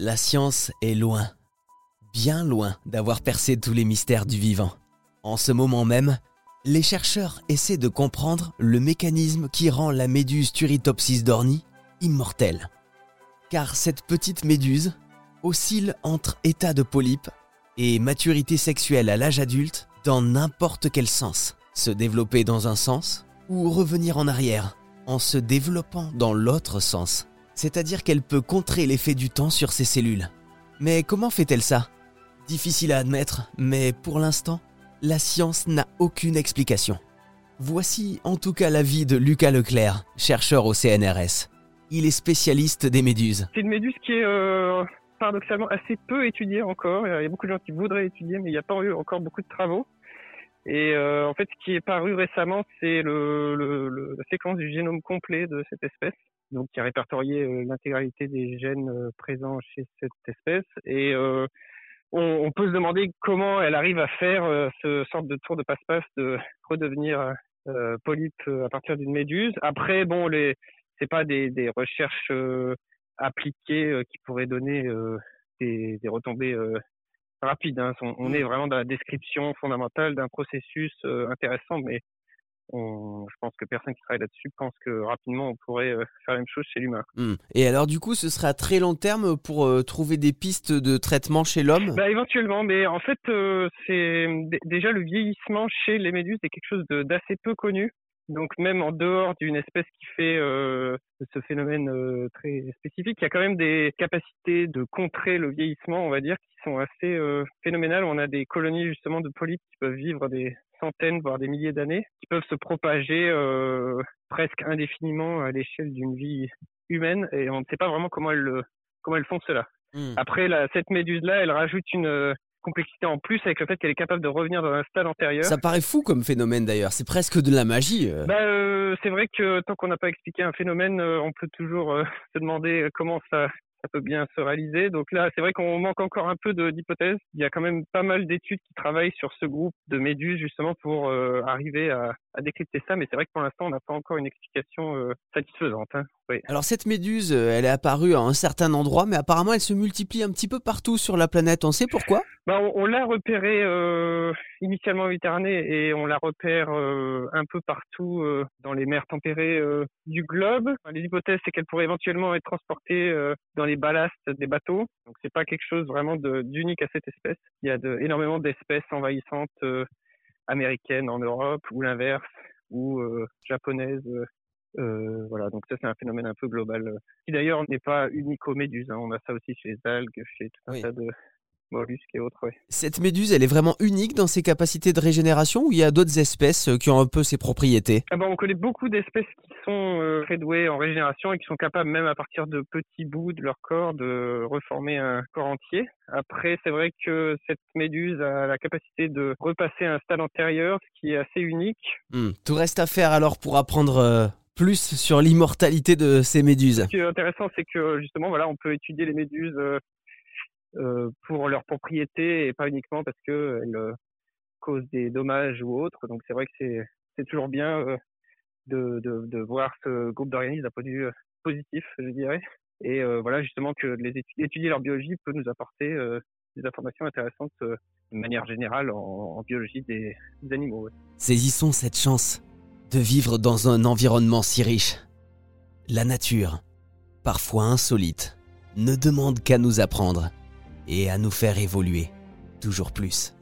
La science est loin, bien loin d'avoir percé tous les mystères du vivant. En ce moment même, les chercheurs essaient de comprendre le mécanisme qui rend la méduse Turritopsis dorni immortelle. Car cette petite méduse oscille entre état de polype et maturité sexuelle à l'âge adulte dans n'importe quel sens. Se développer dans un sens ou revenir en arrière en se développant dans l'autre sens. C'est-à-dire qu'elle peut contrer l'effet du temps sur ses cellules. Mais comment fait-elle ça? Difficile à admettre, mais pour l'instant, la science n'a aucune explication. Voici en tout cas l'avis de Lucas Leclerc, chercheur au CNRS. Il est spécialiste des méduses. C'est une méduse qui est euh, paradoxalement assez peu étudiée encore. Il y a beaucoup de gens qui voudraient étudier, mais il n'y a pas eu encore beaucoup de travaux. Et euh, en fait, ce qui est paru récemment, c'est la séquence du génome complet de cette espèce, donc qui a répertorié euh, l'intégralité des gènes euh, présents chez cette espèce. Et euh, on, on, peut se demander comment elle arrive à faire ce sorte de tour de passe-passe de redevenir polype à partir d'une méduse. Après, bon, les c'est pas des, des recherches appliquées qui pourraient donner des, des retombées rapide. Hein. On, est vraiment dans la description fondamentale d'un processus euh, intéressant, mais on, je pense que personne qui travaille là-dessus pense que rapidement on pourrait euh, faire la même chose chez l'humain. Mmh. Et alors du coup, ce serait à très long terme pour euh, trouver des pistes de traitement chez l'homme? Bah, Éventuellement, mais en fait, c'est déjà le vieillissement chez les méduses est quelque chose d'assez peu connu. Donc même en dehors d'une espèce qui fait euh, ce phénomène euh, très spécifique, il y a quand même des capacités de contrer le vieillissement, on va dire, qui sont assez euh, phénoménales. On a des colonies justement de polypes qui peuvent vivre des centaines, voire des milliers d'années, qui peuvent se propager euh, presque indéfiniment à l'échelle d'une vie humaine, et on ne sait pas vraiment comment elles, comment elles font cela. Hmm. Après, la, cette méduse-là, elle rajoute une complexité en plus avec le fait qu'elle est capable de revenir dans un stade antérieur. Ça paraît fou comme phénomène d'ailleurs, c'est presque de la magie. Euh. Bah, euh, c'est vrai que tant qu'on n'a pas expliqué un phénomène, euh, on peut toujours se demander comment ça, ça peut bien se réaliser. Donc là, c'est vrai qu'on manque encore un peu d'hypothèses. Il y a quand même pas mal d'études qui travaillent sur ce groupe de méduses justement pour arriver à, à, décrypter ça. Mais c'est vrai que pour l'instant, on n'a pas encore une explication satisfaisante. Hein. Alors cette méduse, elle est apparue à un certain endroit, mais apparemment elle se multiplie un petit peu partout sur la planète. On sait pourquoi? Bah, On, l'a repérée euh, initialement en Méditerranée et on la repère euh, un peu partout euh, dans les mers tempérées du globe. Les hypothèses, c'est qu'elle pourrait éventuellement être transportée dans les ballasts des bateaux. Donc c'est pas quelque chose vraiment d'unique à cette espèce. Il y a de, énormément d'espèces envahissantes américaines en Europe ou l'inverse ou japonaises euh, voilà, donc ça c'est un phénomène un peu global, euh, qui d'ailleurs n'est pas unique aux méduses. Hein. On a ça aussi chez les algues, chez tout un tas de mollusques et autres. Cette méduse, elle est vraiment unique dans ses capacités de régénération ou il y a d'autres espèces euh, qui ont un peu ses propriétés? Ah ben, On connaît beaucoup d'espèces qui sont très douées en régénération et qui sont capables même à partir de petits bouts de leur corps de reformer un corps entier. Après, c'est vrai que cette méduse a la capacité de repasser à un stade antérieur, ce qui est assez unique. Hmm. Tout reste à faire alors pour apprendre plus sur l'immortalité de ces méduses. Ce qui est intéressant, c'est que justement, voilà, on peut étudier les méduses euh, euh pour leurs propriétés et pas uniquement parce qu'elles euh, causent des dommages ou autres. Donc c'est vrai que c'est, toujours bien euh, de, voir ce groupe d'organismes d'un point de vue positif, je dirais. Et voilà, justement, que les étudier, leur biologie peut nous apporter des informations intéressantes de manière générale en, biologie des animaux. Saisissons cette chance de vivre dans un environnement si riche. La nature, parfois insolite, ne demande qu'à nous apprendre et à nous faire évoluer toujours plus.